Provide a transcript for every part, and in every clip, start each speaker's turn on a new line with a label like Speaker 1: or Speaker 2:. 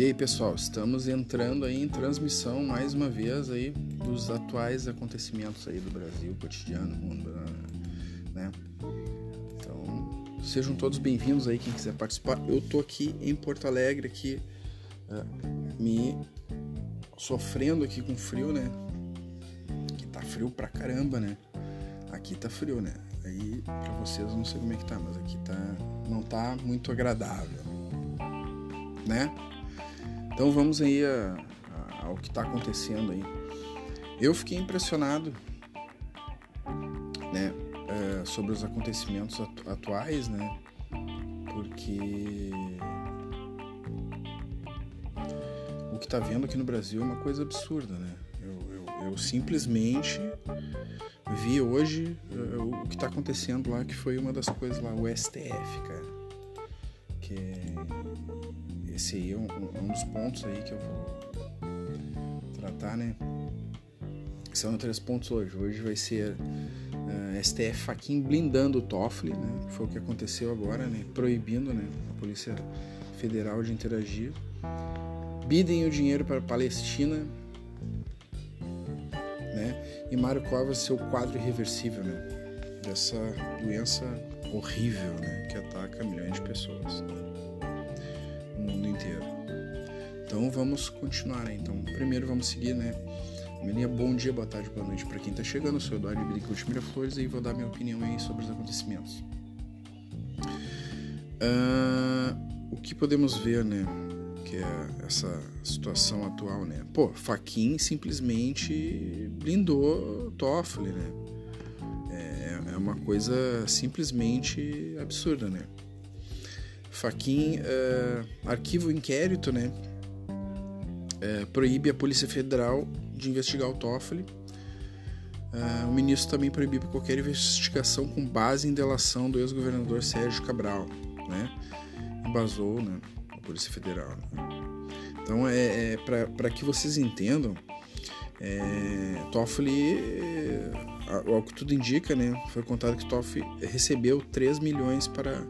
Speaker 1: E aí, pessoal, estamos entrando aí em transmissão mais uma vez aí dos atuais acontecimentos aí do Brasil, cotidiano, mundo, né? Então, sejam todos bem-vindos aí quem quiser participar. Eu tô aqui em Porto Alegre aqui uh, me sofrendo aqui com frio, né? Que tá frio pra caramba, né? Aqui tá frio, né? Aí para vocês eu não sei como é que tá, mas aqui tá não tá muito agradável, né? Então vamos aí a, a, ao que está acontecendo aí. Eu fiquei impressionado, né, é, sobre os acontecimentos atuais, né, porque o que está vendo aqui no Brasil é uma coisa absurda, né? Eu, eu, eu simplesmente vi hoje uh, o que está acontecendo lá, que foi uma das coisas lá, o STF, cara, esse aí é um, um, dos pontos aí que eu vou tratar, né? São três pontos hoje. Hoje vai ser uh, eh, STF Faquin blindando o Toffoli, né? Foi o que aconteceu agora, né? Proibindo, né? A Polícia Federal de interagir. Bidem o dinheiro para a Palestina, né? E Mário Covas seu quadro irreversível, né? Dessa doença horrível, né? Que ataca milhões de pessoas. Né? Inteiro. Então vamos continuar, né? Então, primeiro vamos seguir, né? Melinha, bom dia, boa tarde, boa noite para quem tá chegando. Eu sou Eduardo Ibiricuti Miraflores e vou dar minha opinião aí sobre os acontecimentos. Uh, o que podemos ver, né? Que é essa situação atual, né? Pô, Faquin simplesmente blindou Toffoli, né? É, é uma coisa simplesmente absurda, né? Faquin uh, arquiva o inquérito, né? Uh, proíbe a Polícia Federal de investigar o Toffoli. Uh, o ministro também proibiu qualquer investigação com base em delação do ex-governador Sérgio Cabral, né? Embasou, né? A Polícia Federal. Né? Então, é, é para que vocês entendam, é, Toffoli, ao que tudo indica, né? Foi contado que Toffoli recebeu 3 milhões para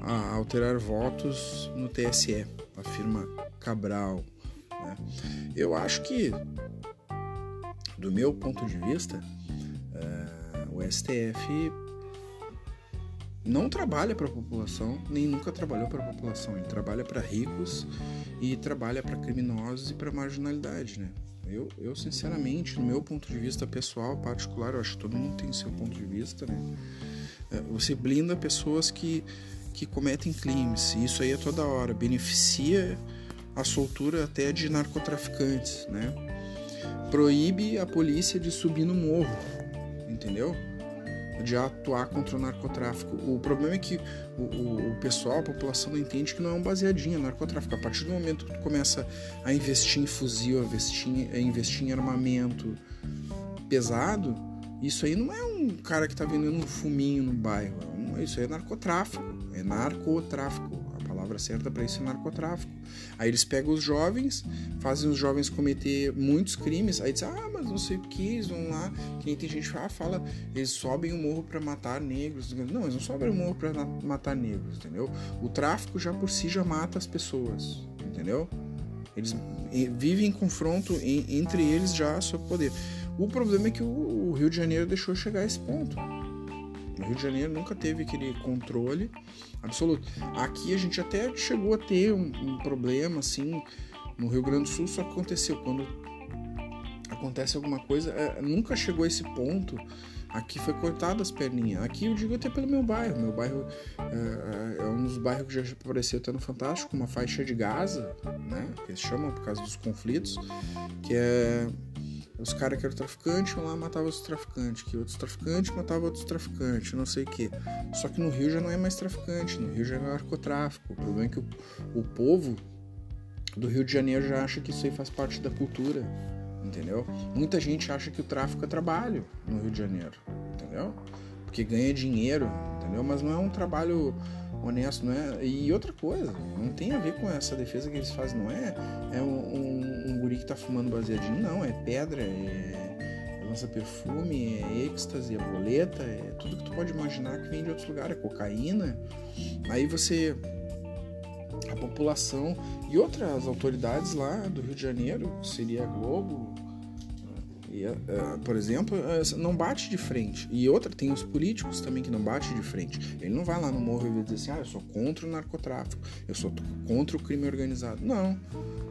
Speaker 1: a alterar votos no TSE, afirma Cabral. Né? Eu acho que, do meu ponto de vista, é, o STF não trabalha para a população, nem nunca trabalhou para a população. Ele trabalha para ricos e trabalha para criminosos e para marginalidade, né? Eu, eu, sinceramente, no meu ponto de vista pessoal, particular, eu acho que todo mundo tem seu ponto de vista, né? É, você blinda pessoas que que cometem crimes. E isso aí é toda hora. Beneficia a soltura até de narcotraficantes, né? Proíbe a polícia de subir no morro, entendeu? De atuar contra o narcotráfico. O problema é que o, o, o pessoal, a população não entende que não é um baseadinho, é narcotráfico. A partir do momento que tu começa a investir em fuzil, a investir, a investir em armamento pesado, isso aí não é um cara que tá vendendo um fuminho no bairro. Isso aí é narcotráfico. É narcotráfico. A palavra certa para isso é narcotráfico. Aí eles pegam os jovens, fazem os jovens cometer muitos crimes. Aí dizem, ah, mas não sei o que, eles vão lá. Que nem tem gente que ah, fala, eles sobem o morro para matar negros. Não, eles não sobem o morro para matar negros, entendeu? O tráfico já por si já mata as pessoas, entendeu? Eles vivem em confronto entre eles já sob poder. O problema é que o Rio de Janeiro deixou chegar a esse ponto. O Rio de Janeiro nunca teve aquele controle absoluto. Aqui a gente até chegou a ter um, um problema assim no Rio Grande do Sul, só que aconteceu quando acontece alguma coisa, é, nunca chegou a esse ponto. Aqui foi cortado as perninhas. Aqui eu digo até pelo meu bairro. Meu bairro é, é, é um dos bairros que já apareceu até no Fantástico, uma faixa de Gaza, né? Que eles chamam por causa dos conflitos, que é os caras que eram traficantes iam lá matavam os traficantes, que outros traficantes matavam outros traficantes, não sei o que. Só que no Rio já não é mais traficante, no Rio já é narcotráfico. O problema é que o, o povo do Rio de Janeiro já acha que isso aí faz parte da cultura, entendeu? Muita gente acha que o tráfico é trabalho no Rio de Janeiro, entendeu? Porque ganha dinheiro, entendeu? Mas não é um trabalho honesto, não é? E outra coisa, não tem a ver com essa defesa que eles fazem, não é? É um, um, um guri que tá fumando baseadinho, não, é pedra, é, é lança perfume, é êxtase, é boleta, é tudo que tu pode imaginar que vem de outros lugares, é cocaína. Aí você a população e outras autoridades lá do Rio de Janeiro, seria a Globo, e, uh, por exemplo, uh, não bate de frente. E outra, tem os políticos também que não bate de frente. Ele não vai lá no morro e dizer assim, ah, eu sou contra o narcotráfico, eu sou contra o crime organizado. Não,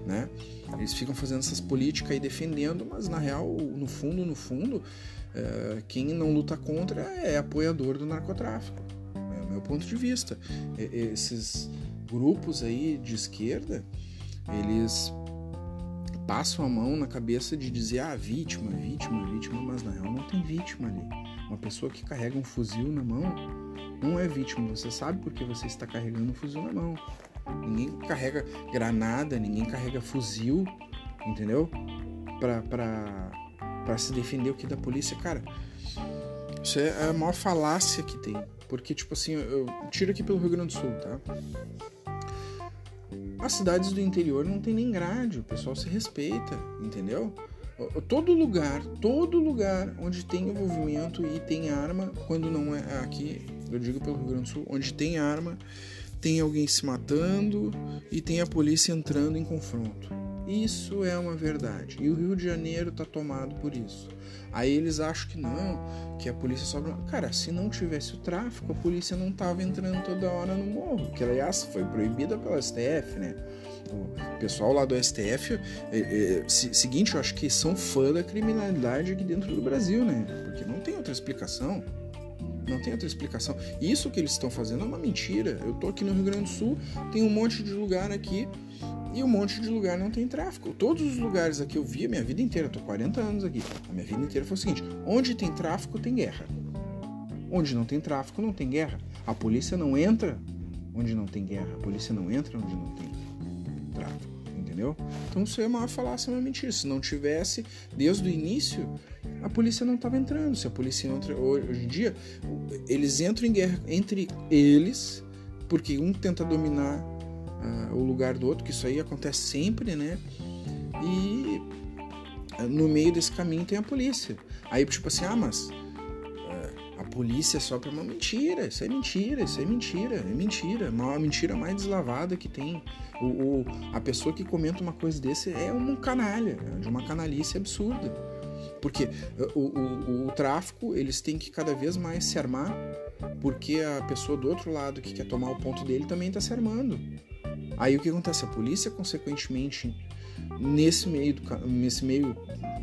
Speaker 1: né? Eles ficam fazendo essas políticas aí defendendo, mas na real, no fundo, no fundo, uh, quem não luta contra é apoiador do narcotráfico. É o meu ponto de vista. E, esses grupos aí de esquerda, eles passam a mão na cabeça de dizer, ah, vítima, vítima, vítima, mas na real não tem vítima ali. Uma pessoa que carrega um fuzil na mão não é vítima. Você sabe porque você está carregando um fuzil na mão. Ninguém carrega granada, ninguém carrega fuzil, entendeu? Pra, pra, pra se defender o que da polícia. Cara, isso é a maior falácia que tem. Porque, tipo assim, eu tiro aqui pelo Rio Grande do Sul, tá? As cidades do interior não tem nem grade, o pessoal se respeita, entendeu? Todo lugar, todo lugar onde tem envolvimento e tem arma, quando não é aqui, eu digo pelo Rio Grande do Sul, onde tem arma, tem alguém se matando e tem a polícia entrando em confronto. Isso é uma verdade. E o Rio de Janeiro está tomado por isso. Aí eles acham que não, que a polícia sobra. Cara, se não tivesse o tráfico, a polícia não tava entrando toda hora no morro, que aliás foi proibida pela STF, né? O pessoal lá do STF, é, é, seguinte, eu acho que são fã da criminalidade aqui dentro do Brasil, né? Porque não tem outra explicação. Não tem outra explicação. Isso que eles estão fazendo é uma mentira. Eu tô aqui no Rio Grande do Sul, tem um monte de lugar aqui e um monte de lugar não tem tráfico. Todos os lugares aqui eu vi a minha vida inteira, eu tô 40 anos aqui. A minha vida inteira foi o seguinte: onde tem tráfico, tem guerra. Onde não tem tráfico, não tem guerra. A polícia não entra onde não tem guerra. A polícia não entra onde não tem tráfico. Entendeu? Então isso é uma falácia, uma mentira. Se não tivesse, desde o início, a polícia não estava entrando. Se a polícia entra hoje em dia, eles entram em guerra entre eles, porque um tenta dominar uh, o lugar do outro, que isso aí acontece sempre, né? E uh, no meio desse caminho tem a polícia. Aí, tipo assim, ah, mas uh, a polícia é só para uma mentira. Isso é mentira, isso é mentira, é mentira. Uma mentira mais deslavada que tem. O, o, a pessoa que comenta uma coisa desse é um canalha, é de uma canalice absurda. Porque o, o, o, tráfico, eles têm que cada vez mais se armar, porque a pessoa do outro lado que quer tomar o ponto dele também está se armando. Aí o que acontece? A polícia, consequentemente, nesse meio, do, nesse meio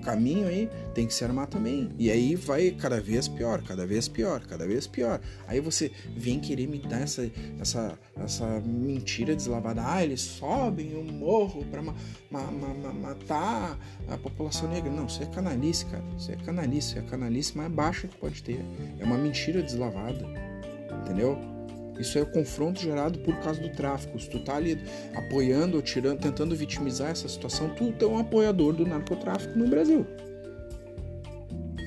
Speaker 1: caminho aí, tem que se armar também. E aí vai cada vez pior, cada vez pior, cada vez pior. Aí você vem querer me dar essa, essa, essa mentira deslavada. Ah, eles sobem o morro para ma, ma, ma, matar a população negra. Não, isso é canalice, cara. Isso é canalice. É a canalice mais baixa que pode ter. É uma mentira deslavada. Entendeu? Isso é o confronto gerado por causa do tráfico. Se tu tá ali apoiando ou tirando, tentando vitimizar essa situação, tu é um apoiador do narcotráfico no Brasil.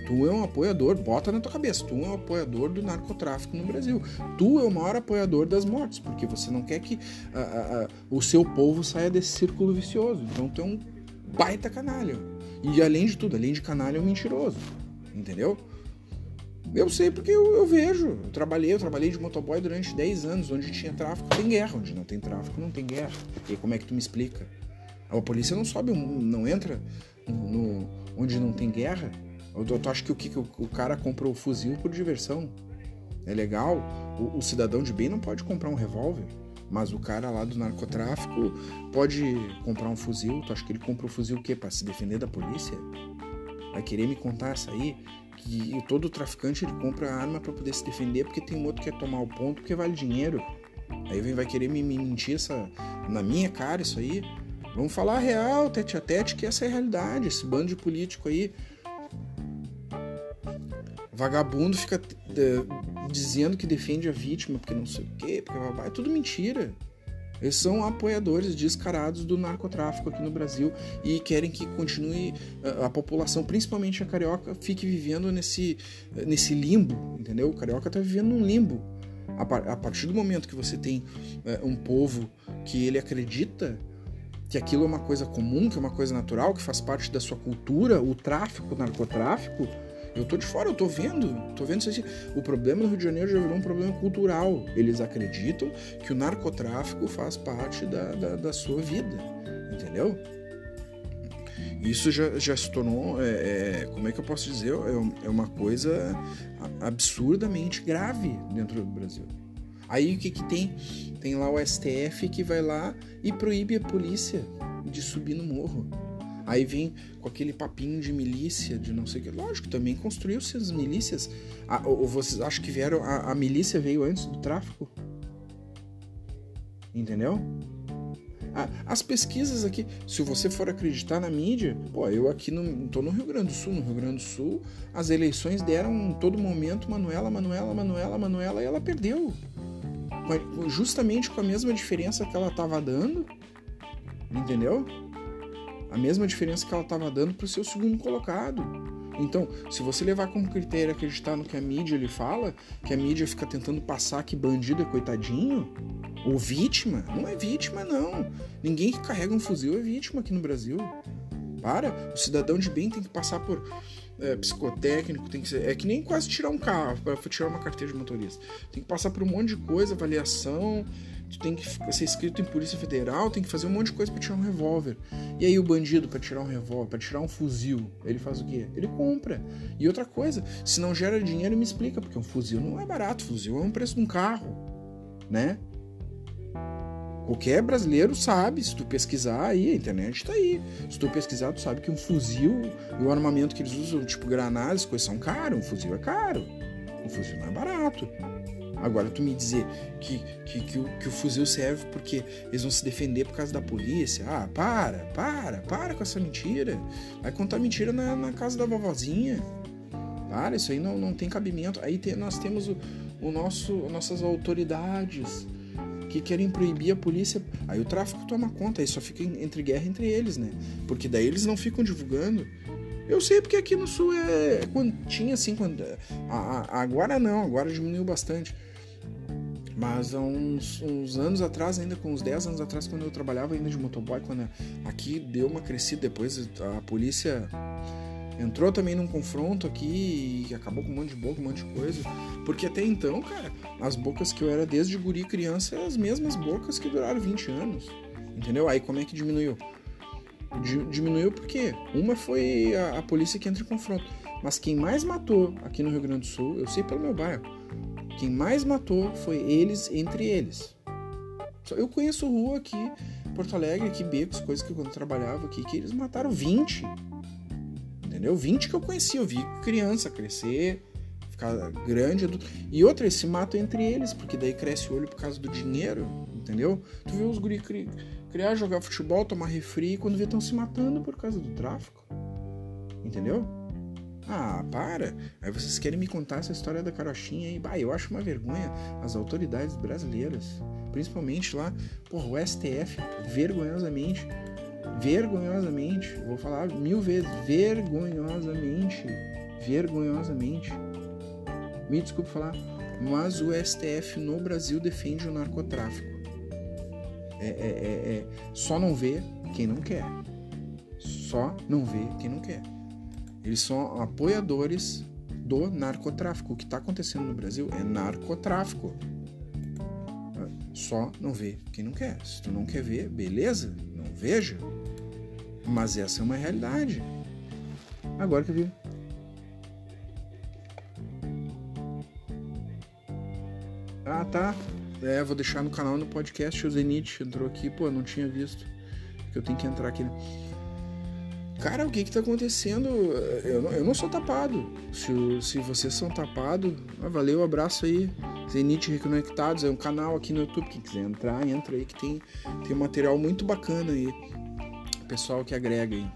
Speaker 1: Tu é um apoiador, bota na tua cabeça, tu é um apoiador do narcotráfico no Brasil. Tu é o maior apoiador das mortes, porque você não quer que a, a, a, o seu povo saia desse círculo vicioso. Então tu é um baita canalha. E além de tudo, além de canalha, é um mentiroso. Entendeu? Eu sei porque eu, eu, vejo. Eu trabalhei, eu trabalhei de motoboy durante 10 anos, onde tinha tráfico, tem guerra. Onde não tem tráfico, não tem guerra. E como é que tu me explica? A polícia não sobe, não entra no, onde não tem guerra. Eu, tu acha que o que o, o, cara comprou o fuzil por diversão? É legal. O, o cidadão de bem não pode comprar um revólver. Mas o cara lá do narcotráfico pode comprar um fuzil. Tu acha que ele comprou o fuzil o quê? Pra se defender da polícia? Vai querer me contar essa aí? que todo traficante ele compra arma para poder se defender porque tem um outro que quer tomar o ponto porque vale dinheiro. Aí vai querer me, me mentir essa, na minha cara isso aí. Vamos falar a real, tete a tete, que essa é a realidade. Esse bando de político aí. Vagabundo fica é, dizendo que defende a vítima porque não sei o quê, porque é tudo mentira. Eles são apoiadores descarados do narcotráfico aqui no Brasil e querem que continue a, a população, principalmente a carioca, fique vivendo nesse, nesse limbo, entendeu? O carioca está vivendo num limbo. A, partir do momento que você tem é, um povo que ele acredita que aquilo é uma coisa comum, que é uma coisa natural, que faz parte da sua cultura, o tráfico, o narcotráfico, Eu tô de fora, eu tô vendo, tô vendo isso. O problema no Rio de Janeiro já virou um problema cultural. Eles acreditam que o narcotráfico faz parte da, da, da sua vida, entendeu? Isso já, já se tornou, é, é, como é que eu posso dizer, é, é uma coisa absurdamente grave dentro do Brasil. Aí o que que tem? Tem lá o STF que vai lá e proíbe a polícia de subir no morro. Aí vem com aquele papinho de milícia, de não sei o que. Lógico, também construiu-se as milícias. Ah, ou vocês acham que vieram. A, a milícia veio antes do tráfico? Entendeu? as pesquisas aqui, se você for acreditar na mídia, pô, eu aqui no, tô no Rio Grande do Sul, no Rio Grande do Sul, as eleições deram em todo momento Manuela, Manuela, Manuela, Manuela, e ela perdeu. Justamente com a mesma diferença que ela tava dando, entendeu? A mesma diferença que ela tava dando pro seu segundo colocado. Então, se você levar como critério acreditar no que a mídia lhe fala, que a mídia fica tentando passar que bandido é coitadinho, ou vítima, não é vítima não. Ninguém que carrega um fuzil é vítima aqui no Brasil. Para, o cidadão de bem tem que passar por é, psicotécnico, tem que ser, é que nem quase tirar um carro para tirar uma carteira de motorista. Tem que passar por um monte de coisa, avaliação, tu tem que ser inscrito em Polícia Federal, tem que fazer um monte de coisa para tirar um revólver. E aí o bandido para tirar um revólver, para tirar um fuzil, ele faz o quê? Ele compra. E outra coisa, se não gera dinheiro, me explica, porque um fuzil não é barato, fuzil é um preço de um carro, né? Qualquer brasileiro sabe, se tu pesquisar aí, a internet tá aí. Se tu pesquisar, tu sabe que um fuzil e o armamento que eles usam, tipo granadas, coisas são caros. Um fuzil é caro. Um fuzil não é barato. Agora, tu me dizer que, que, que, o, que o fuzil serve porque eles vão se defender por causa da polícia. Ah, para, para, para com essa mentira. Vai contar mentira na, na casa da vovozinha. Para, isso aí não, não tem cabimento. Aí nós temos o, o nosso, nossas autoridades que querem proibir a polícia. Aí o tráfico toma conta, aí só fica entre guerra entre eles, né? Porque daí eles não ficam divulgando eu sei porque aqui no sul é. Quando tinha assim. Quando, agora não, agora diminuiu bastante. Mas há uns, uns, anos atrás, ainda com uns 10 anos atrás, quando eu trabalhava ainda de motoboy, quando aqui deu uma crescida, depois a polícia entrou também num confronto aqui e acabou com um monte de boca, um monte de coisa. Porque até então, cara, as bocas que eu era desde guri criança as mesmas bocas que duraram 20 anos. Entendeu? Aí como é que diminuiu? Diminuiu porque uma foi a, a, polícia que entra em confronto. Mas quem mais matou aqui no Rio Grande do Sul, eu sei pelo meu bairro, quem mais matou foi eles entre eles. Eu conheço rua aqui, Porto Alegre, aqui, becos, coisas que quando eu trabalhava aqui, que eles mataram 20. Entendeu? 20 que eu conheci, eu vi criança crescer, ficar grande. E outra, eles se matam entre eles, porque daí cresce o olho por causa do dinheiro, entendeu? Tu vê os guri criar, jogar futebol, tomar refri, quando vê estão se matando por causa do tráfico. Entendeu? Ah, para! Aí vocês querem me contar essa história da carochinha aí? Bah, eu acho uma vergonha as autoridades brasileiras, principalmente lá, porra, o STF, vergonhosamente, vergonhosamente, vou falar mil vezes, vergonhosamente, vergonhosamente, me desculpe falar, mas o STF no Brasil defende o narcotráfico. É, é, é, é, só não vê quem não quer. Só não vê quem não quer. Eles são apoiadores do narcotráfico. O que está acontecendo no Brasil é narcotráfico. Só não vê quem não quer. Se tu não quer ver, beleza, não veja. Mas essa é uma realidade. Agora que eu vi. Ah, tá. É, vou deixar no canal no podcast o Zenit entrou aqui, pô, não tinha visto. Que eu tenho que entrar aqui. Cara, o que que tá acontecendo? Eu não, eu não sou tapado. Se, se vocês são tapados, ah, valeu, abraço aí. Zenit Reconectados, é um canal aqui no YouTube. Quem quiser entrar, entra aí que tem, tem um material muito bacana aí. Pessoal que agrega aí.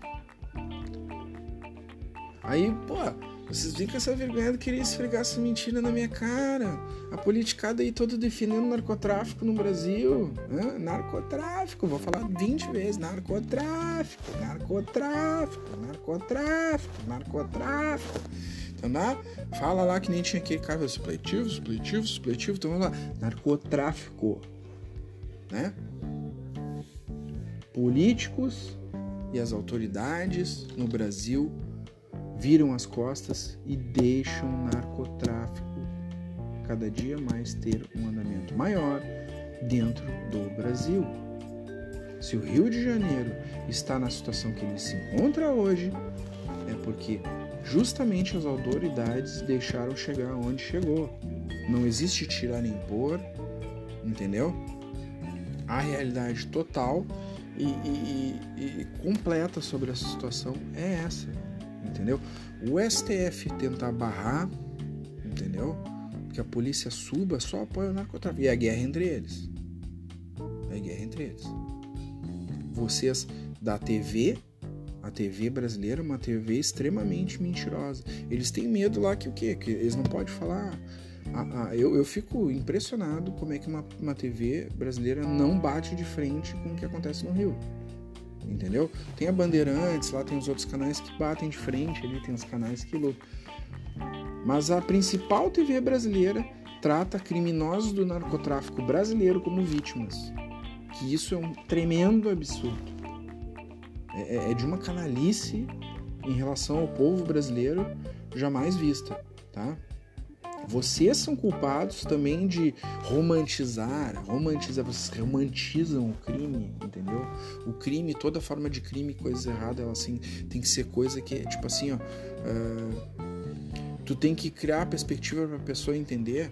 Speaker 1: Aí, pô, vocês com essa vergonha de querer esfregar essa mentira na minha cara. A politicada aí toda defendendo narcotráfico no Brasil. Hã? Narcotráfico, vou falar 20 vezes. Narcotráfico, narcotráfico, narcotráfico, narcotráfico. Então, né? fala lá que nem tinha aquele cara supletivo, supletivo, supletivo. Então vamos lá. Narcotráfico. Né? Políticos e as autoridades no Brasil viram as costas e deixam o narcotráfico cada dia mais ter um andamento maior dentro do Brasil. Se o Rio de Janeiro está na situação que ele se encontra hoje, é porque justamente as autoridades deixaram chegar onde chegou. Não existe tirar nem pôr, entendeu? A realidade total e, e, e, completa sobre essa situação é essa, entendeu? O STF tentar barrar, entendeu? Que a polícia suba só apoia o narcotráfico. E a guerra entre eles. É guerra entre eles. Vocês da TV, a TV brasileira é uma TV extremamente mentirosa. Eles têm medo lá que o quê? Que eles não podem falar ah, ah, eu, eu fico impressionado como é que uma, uma TV brasileira não bate de frente com o que acontece no Rio. Entendeu? Tem a Bandeirantes, lá tem os outros canais que batem de frente, ali tem os canais que lutam. Mas a principal TV brasileira trata criminosos do narcotráfico brasileiro como vítimas. Que isso é um tremendo absurdo. É, é, é de uma canalice em relação ao povo brasileiro jamais vista, tá? Vocês são culpados também de romantizar, romantizar, vocês romantizam o crime, entendeu? O crime, toda forma de crime, coisa errada, ela assim, tem que ser coisa que, tipo assim, ó, uh, tu tem que criar a perspectiva para a pessoa entender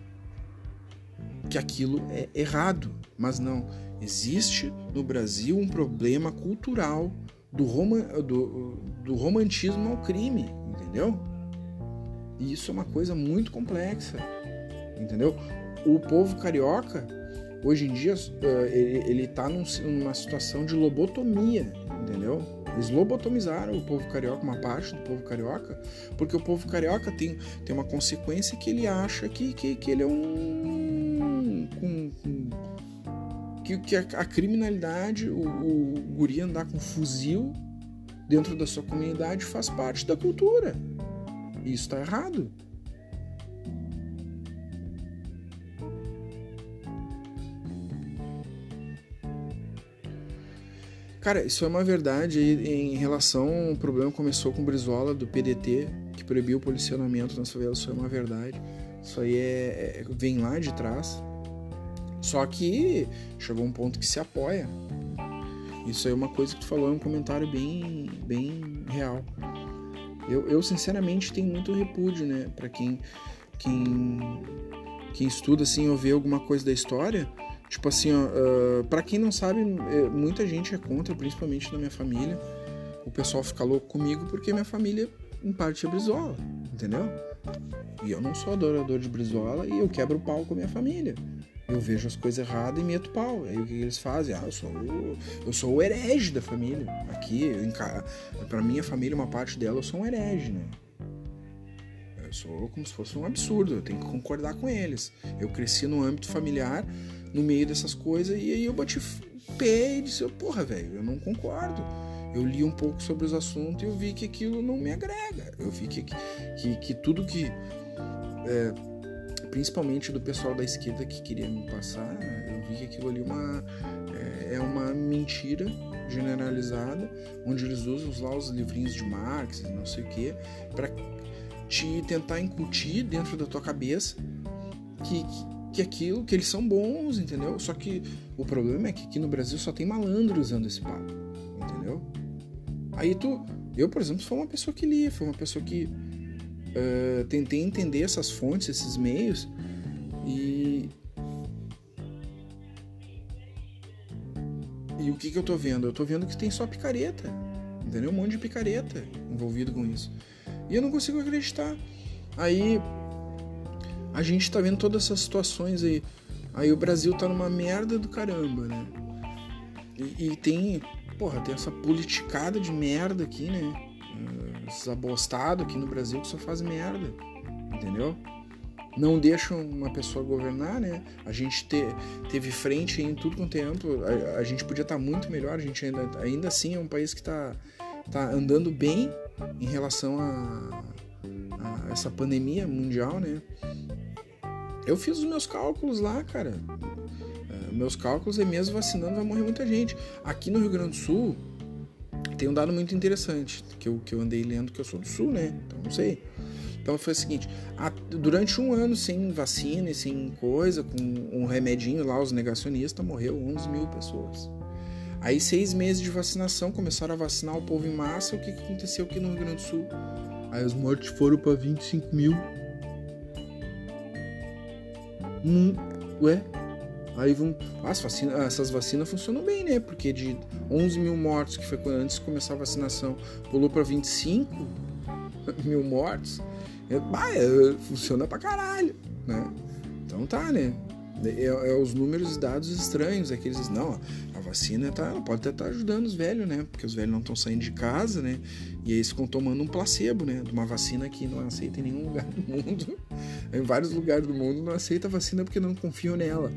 Speaker 1: que aquilo é errado, mas não. Existe no Brasil um problema cultural do, rom do, do romantismo ao crime, entendeu? E isso é uma coisa muito complexa, entendeu? O povo carioca, hoje em dia, eh, ele está numa situação de lobotomia, entendeu? Eles lobotomizaram o povo carioca, uma parte do povo carioca, porque o povo carioca tem, tem uma consequência que ele acha que, que, que ele é um. um, um que, que a, a, criminalidade, o, o guri andar com fuzil dentro da sua comunidade faz parte da cultura. Isso está errado. Cara, isso é uma verdade em relação ao problema começou com o Brizola do PDT, que proibiu o policionamento nas favelas, isso é uma verdade. Isso aí é, é, vem lá de trás. Só que chegou um ponto que se apoia. Isso aí é uma coisa que tu falou, é um comentário bem, bem real. Eu, eu sinceramente tenho muito repúdio, né, para quem, quem quem estuda assim ou vê alguma coisa da história. Tipo assim, uh, para quem não sabe, é, muita gente é contra, principalmente na minha família. O pessoal fica louco comigo porque minha família em parte é Brizola, entendeu? E eu não sou adorador de Brizola e eu quebro o pau com a minha família eu vejo as coisas erradas e meto pau. Aí o que eles fazem? Ah, eu sou o, eu sou o herege da família. Aqui, para minha família, uma parte dela, eu sou um herege, né? Eu sou como se fosse um absurdo, eu tenho que concordar com eles. Eu cresci no âmbito familiar, no meio dessas coisas, e aí eu bati pé e disse, porra, velho, eu não concordo. Eu li um pouco sobre os assuntos e eu vi que aquilo não me agrega. Eu vi que, que, que tudo que. É, principalmente do pessoal da esquerda que queria me passar, eu vi que aquilo ali uma, é, é uma mentira generalizada, onde eles usam lá os livrinhos de Marx, não sei o que, para te tentar incutir dentro da tua cabeça que, que, aquilo, que eles são bons, entendeu? Só que o problema é que aqui no Brasil só tem malandro usando esse papo, entendeu? Aí tu, eu por exemplo, sou uma pessoa que lia, foi uma pessoa que uh, tentei entender essas fontes, esses meios e e o que que eu tô vendo? Eu tô vendo que tem só picareta, entendeu? Um monte de picareta envolvido com isso e eu não consigo acreditar. Aí a gente tá vendo todas essas situações aí. Aí o Brasil tá numa merda do caramba, né? E, e tem, porra, tem essa politicada de merda aqui, né? Esses abostados aqui no Brasil que só fazem merda, entendeu? Não deixam uma pessoa governar, né? A gente te, teve frente em tudo com o tempo, a, a gente podia estar tá muito melhor, a gente ainda, ainda assim é um país que está tá andando bem em relação a, a essa pandemia mundial, né? Eu fiz os meus cálculos lá, cara. É, meus cálculos é mesmo vacinando vai morrer muita gente. Aqui no Rio Grande do Sul, tem um dado muito interessante que eu, que eu andei lendo, que eu sou do Sul, né? Então não sei. Então foi o seguinte: durante um ano sem vacina e sem coisa, com um remedinho lá, os negacionistas, morreu 11 mil pessoas. Aí, seis meses de vacinação, começaram a vacinar o povo em massa. O que, que aconteceu aqui no Rio Grande do Sul? Aí as mortes foram para 25 mil. Hum, ué? Aí vão. Ah, vacina, essas vacinas funcionam bem, né? Porque de 11 mil mortos, que foi antes de começar a vacinação, pulou para 25 mil mortos. É, bah, é, funciona pra caralho, né? Então tá, né? É, é, os números dados estranhos, aqueles não, a vacina tá, ela pode até estar tá ajudando os velhos, né? Porque os velhos não estão saindo de casa, né? E aí eles ficam tomando um placebo, né? De uma vacina que não aceita em nenhum lugar do mundo. em vários lugares do mundo não aceita a vacina porque não confiam nela.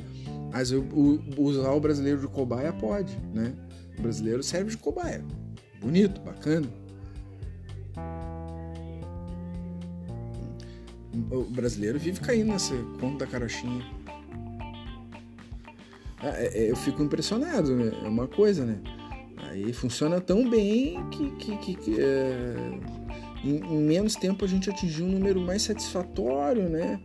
Speaker 1: Mas o, o, usar o brasileiro de cobaia pode, né? O brasileiro serve de cobaia. Bonito, bacana. O brasileiro vive caindo nessa conta da carochinha. É, é, eu fico impressionado, né? É uma coisa, né? Aí funciona tão bem que, que, que, que é... em, em, menos tempo a gente atingiu um número mais satisfatório, né?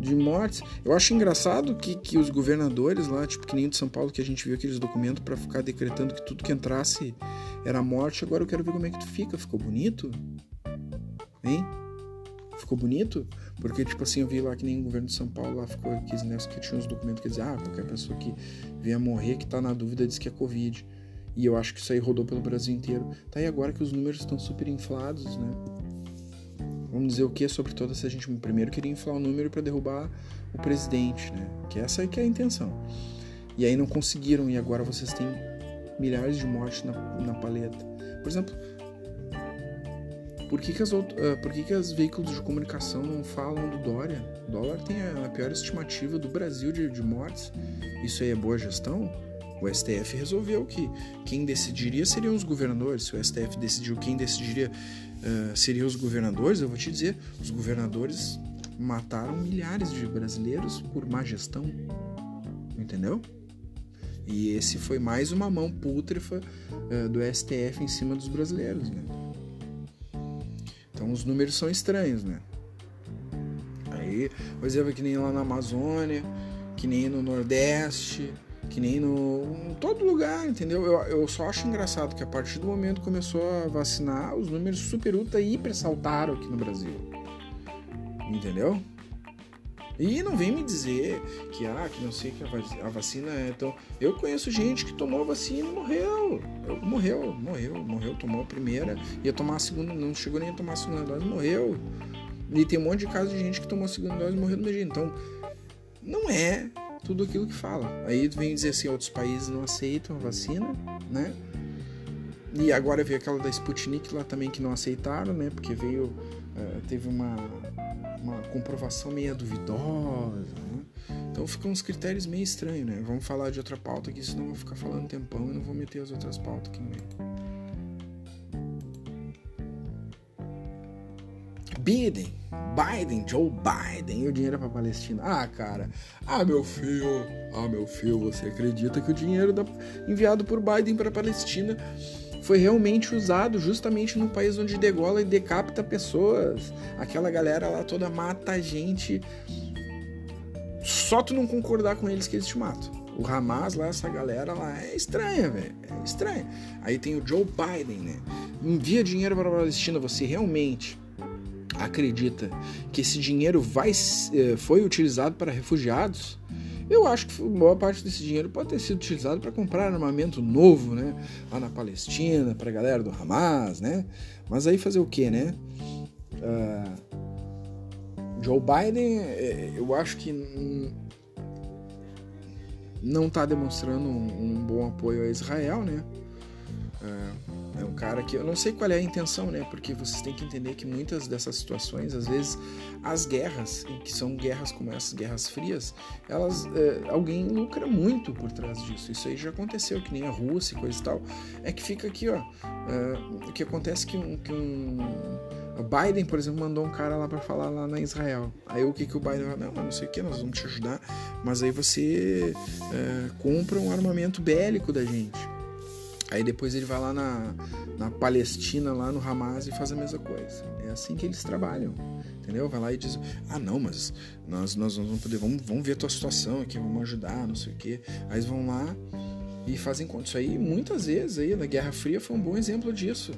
Speaker 1: De mortes. Eu acho engraçado que, que os governadores lá, tipo que nem de São Paulo, que a gente viu aqueles documentos para ficar decretando que tudo que entrasse era morte. Agora eu quero ver como é que tu fica. Ficou bonito? Hein? ficou bonito, porque, tipo assim, eu vi lá que nem o governo de São Paulo lá ficou aqui, né, que tinha uns documentos que diziam, ah, qualquer pessoa que venha morrer, que tá na dúvida, diz que é Covid. E eu acho que isso aí rodou pelo Brasil inteiro. Tá aí agora que os números estão super inflados, né? Vamos dizer o que sobre toda essa gente? Primeiro queria inflar o número para derrubar o presidente, né? Que essa aí que é a intenção. E aí não conseguiram, e agora vocês têm milhares de mortes na, na paleta. Por exemplo, por que, que, as, uh, por que, que os veículos de comunicação não falam do Dória? O dólar tem a, a pior estimativa do Brasil de, de mortes. Isso aí é boa gestão? O STF resolveu que quem decidiria seriam os governadores. Se o STF decidiu quem decidiria uh, seriam os governadores, eu vou te dizer, os governadores mataram milhares de brasileiros por má gestão. Entendeu? E esse foi mais uma mão pútrifa uh, do STF em cima dos brasileiros. Né? Então os números são estranhos, né? Aí, por exemplo, que nem lá na Amazônia, que nem no Nordeste, que nem no. em todo lugar, entendeu? Eu, eu só acho engraçado que a partir do momento que começou a vacinar, os números super ultra hiper saltaram aqui no Brasil. Entendeu? E não vem me dizer que, ah, que não sei que a vacina é tão. Eu conheço gente que tomou a vacina e morreu. Morreu, morreu, morreu, tomou a primeira, ia tomar a segunda, não chegou nem a tomar a segunda dose, morreu. E tem um monte de casos de gente que tomou a segunda dose e morreu do mesmo jeito. Então, não é tudo aquilo que fala. Aí vem dizer assim, outros países não aceitam a vacina, né? E agora veio aquela da Sputnik lá também que não aceitaram, né? Porque veio, uh, teve uma uma comprovação meio duvidosa. Né? Então ficam uns critérios meio estranhos, né? Vamos falar de outra pauta aqui, senão eu vou ficar falando tempão e não vou meter as outras pautas aqui no meio. Biden, Biden, Joe Biden, e o dinheiro é para Palestina. Ah, cara, ah, meu filho, ah, meu filho, você acredita que o dinheiro da... enviado por Biden para Palestina foi realmente usado justamente no país onde degola e decapita pessoas. Aquela galera lá toda mata a gente. Só tu não concordar com eles que eles te matam. O Hamas lá, essa galera lá é estranha, velho. É estranha. Aí tem o Joe Biden, né? Envia dinheiro para a Palestina. Você realmente acredita que esse dinheiro vai, eh, foi utilizado para refugiados? Eu acho que boa parte desse dinheiro pode ter sido utilizado para comprar armamento novo, né? Lá na Palestina, para a galera do Hamas, né? Mas aí fazer o quê, né? Uh, Joe Biden, é, eu acho que não está demonstrando um, um, bom apoio a Israel, né? Uh, cara que eu não sei qual é a intenção, né? Porque vocês têm que entender que muitas dessas situações, às vezes, as guerras, que são guerras como essas, guerras frias, elas é, alguém lucra muito por trás disso. Isso aí já aconteceu, que nem a Rússia e coisa e tal. É que fica aqui, ó. É, o que acontece que um, que um Biden, por exemplo, mandou um cara lá para falar lá na Israel. Aí o que, que o Biden falou? Não, não sei o que, nós vamos te ajudar, mas aí você é, compra um armamento bélico da gente. Aí depois ele vai lá na, na Palestina, lá no Hamas e faz a mesma coisa. É assim que eles trabalham. Entendeu? Vai lá e diz: Ah, não, mas nós, nós vamos poder, vamos, vamos ver a tua situação aqui, vamos ajudar, não sei o quê. Aí eles vão lá e fazem conta. Isso aí, muitas vezes, aí, na Guerra Fria foi um bom exemplo disso.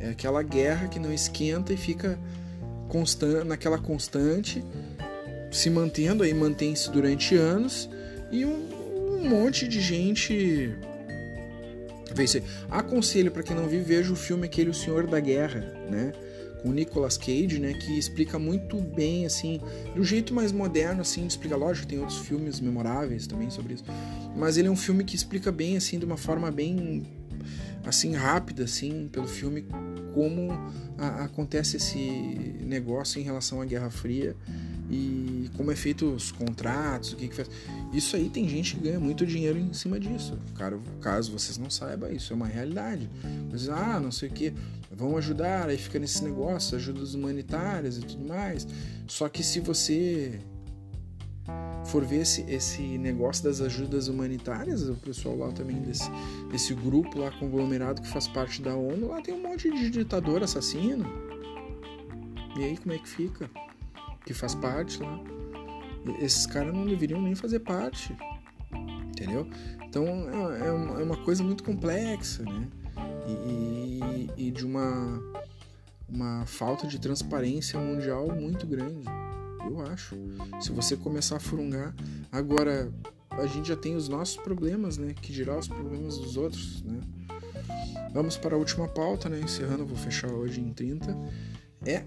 Speaker 1: É aquela guerra que não esquenta e fica constan naquela constante, se mantendo, aí mantém-se durante anos, e um, um monte de gente vencer. Aconselho para quem não viu, veja o filme aquele O Senhor da Guerra, né? Com o Nicolas Cage, né? Que explica muito bem, assim, do jeito mais moderno, assim, de explicar. Lógico, tem outros filmes memoráveis também sobre isso. Mas ele é um filme que explica bem, assim, de uma forma bem, assim, rápida, assim, pelo filme, como a, acontece esse negócio em relação à Guerra Fria e como é feito os contratos, o que, que faz. Isso aí tem gente que ganha muito dinheiro em cima disso. Cara, caso vocês não saibam, isso é uma realidade. Mas, ah, não sei o que, vão ajudar, aí fica nesse negócio, ajudas humanitárias e tudo mais. Só que se você for ver esse, esse negócio das ajudas humanitárias, o pessoal lá também desse, desse grupo lá conglomerado que faz parte da ONU, lá tem um monte de ditador assassino. E aí como é que fica? Que faz parte lá. Esses caras não deveriam nem fazer parte. Entendeu? Então é, é, uma, é uma coisa muito complexa, né? E, e, e de uma, uma falta de transparência mundial muito grande. Eu acho. Se você começar a furungar. Agora, a gente já tem os nossos problemas, né? Que dirá os problemas dos outros, né? Vamos para a última pauta, né? Encerrando, vou fechar hoje em 30. É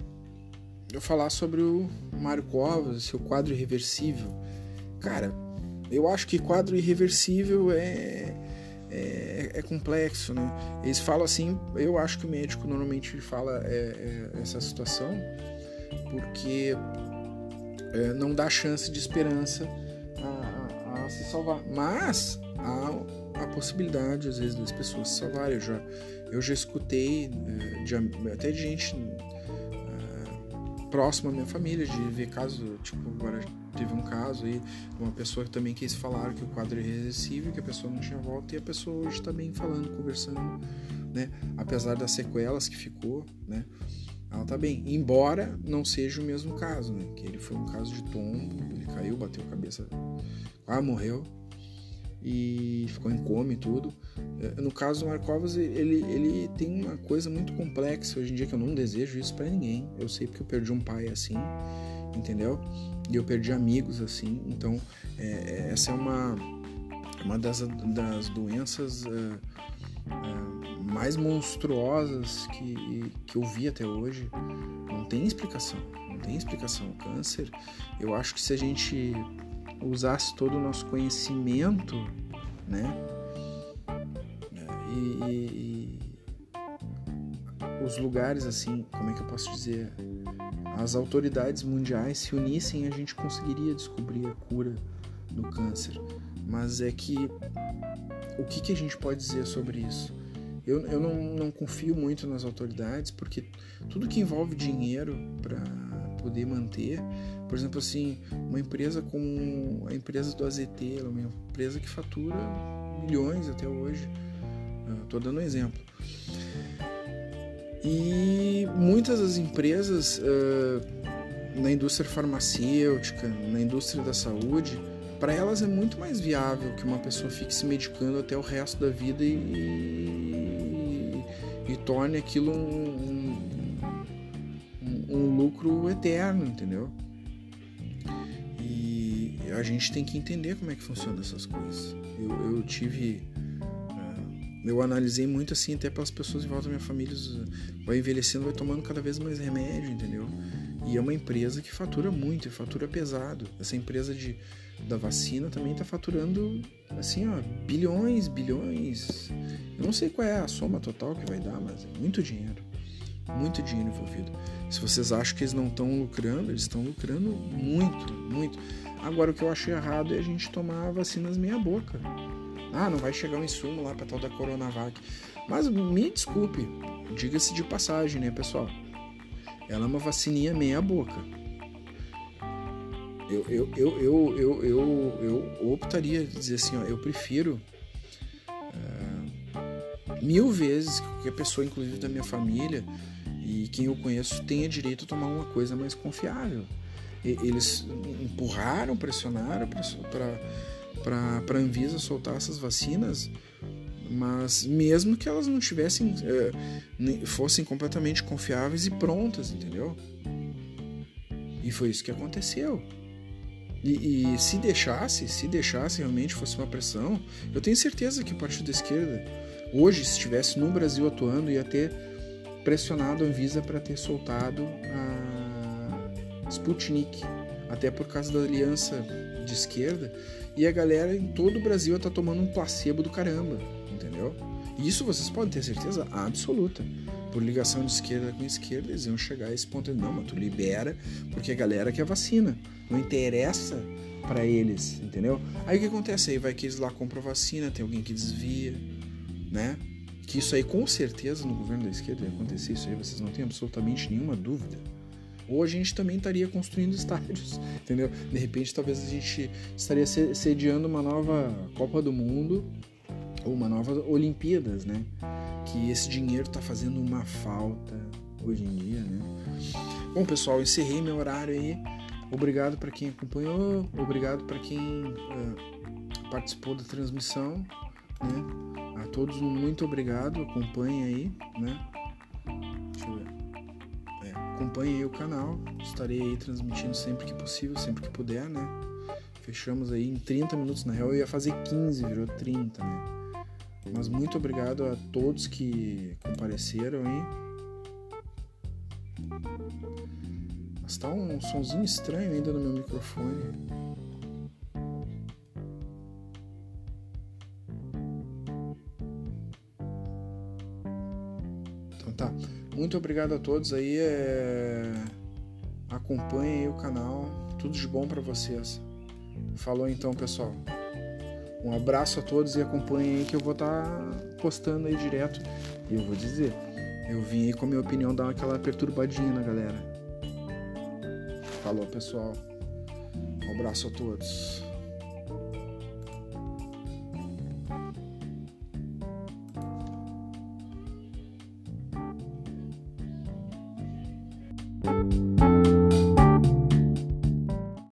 Speaker 1: eu falar sobre o Mário Covas, seu quadro irreversível. Cara, eu acho que quadro irreversível é, é, é, complexo, né? Eles falam assim, eu acho que o médico normalmente fala é, é, essa situação porque é, não dá chance de esperança a, a, a, se salvar. Mas há a possibilidade, às vezes, das pessoas se salvarem. Eu já, eu já escutei é, de, até de gente próximo à minha família, de ver caso, tipo, agora teve um caso aí uma pessoa que também quis falar que o quadro é irreversível, que a pessoa não tinha volta e a pessoa hoje está bem falando, conversando, né? Apesar das sequelas que ficou, né? Tá bem, embora não seja o mesmo caso, né? Que ele foi um caso de tombo, ele caiu, bateu a cabeça, morreu, e ficou em coma e tudo. É, no caso do Markovas, ele, ele tem uma coisa muito complexa hoje em dia que eu não desejo isso para ninguém. Eu sei porque eu perdi um pai assim, entendeu? E eu perdi amigos assim. Então, é, é essa é uma, uma das, das doenças é, é, mais monstruosas que, que eu vi até hoje. Não tem explicação. Não tem explicação. O câncer, eu acho que se a gente usasse todo o nosso conhecimento, né? E, e, e, os lugares, assim, como é que eu posso dizer? As autoridades mundiais se unissem, a gente conseguiria descobrir a cura do câncer. Mas é que o que, que a gente pode dizer sobre isso? Eu, eu não, não confio muito nas autoridades, porque tudo que envolve dinheiro para poder manter por exemplo, assim, uma empresa como a empresa do AZT, é uma empresa que fatura milhões até hoje. Estou dando um exemplo. E muitas das empresas uh, na indústria farmacêutica, na indústria da saúde, para elas é muito mais viável que uma pessoa fique se medicando até o resto da vida e, e, e torne aquilo um, um, um lucro eterno, entendeu? a gente tem que entender como é que funciona essas coisas. Eu, eu tive. Uh, eu analisei muito assim, até pelas pessoas em volta da minha família. Vai envelhecendo, vai tomando cada vez mais remédio, entendeu? E é uma empresa que fatura muito, fatura pesado. Essa empresa de, da vacina também está faturando, assim, ó, bilhões, bilhões. Eu não sei qual é a soma total que vai dar, mas é muito dinheiro. Muito dinheiro envolvido. Se vocês acham que eles não estão lucrando, eles estão lucrando muito, muito. Agora, o que eu achei errado é a gente tomar vacinas meia boca. Ah, não vai chegar um insumo lá para tal da Coronavac. Mas me desculpe, diga-se de passagem, né, pessoal? Ela é uma vacininha meia boca. Eu, eu, eu, eu, eu, eu, eu optaria dizer assim, ó, eu prefiro uh, mil vezes que qualquer pessoa, inclusive da minha família e quem eu conheço, tenha direito a tomar uma coisa mais confiável. Eles empurraram, pressionaram para a Anvisa soltar essas vacinas, mas mesmo que elas não tivessem, eh, fossem completamente confiáveis e prontas, entendeu? E foi isso que aconteceu. E, e, se deixasse, se deixasse realmente fosse uma pressão, eu tenho certeza que o partido da esquerda, hoje, se estivesse no Brasil atuando, ia ter pressionado a Anvisa para ter soltado a Sputnik, até por causa da aliança de esquerda, e a galera em todo o Brasil está tomando um placebo do caramba, entendeu? E isso vocês podem ter certeza absoluta por ligação de esquerda com esquerda, eles iam chegar a esse ponto não, mas tu libera porque a galera quer vacina. Não interessa para eles, entendeu? Aí o que acontece? Aí vai que eles lá compram vacina, tem alguém que desvia, né? Que isso aí com certeza no governo da esquerda ia acontecer, isso aí vocês não têm absolutamente nenhuma dúvida. Ou a gente também estaria construindo estádios, entendeu? De repente talvez a gente estaria sediando uma nova Copa do Mundo ou uma nova Olimpíadas, né? que esse dinheiro está fazendo uma falta hoje em dia, né? Bom, pessoal, encerrei meu horário aí. Obrigado para quem acompanhou, obrigado para quem uh, participou da transmissão, né? A todos muito obrigado, acompanhe aí, né? Deixa eu ver. É, acompanhe aí o canal, estarei aí transmitindo sempre que possível, sempre que puder, né? Fechamos aí em 30 minutos, na real eu ia fazer 15, virou 30, né? Mas muito obrigado a todos que compareceram aí. Mas tá um sonzinho estranho ainda no meu microfone. Então tá. Muito obrigado a todos aí. É... Acompanhem o canal. Tudo de bom para vocês. Falou então, pessoal. Um abraço a todos e acompanhem aí que eu vou estar tá postando aí direto. E eu vou dizer, eu vim aí com a minha opinião dar aquela perturbadinha na galera. Falou, pessoal. Um abraço a todos.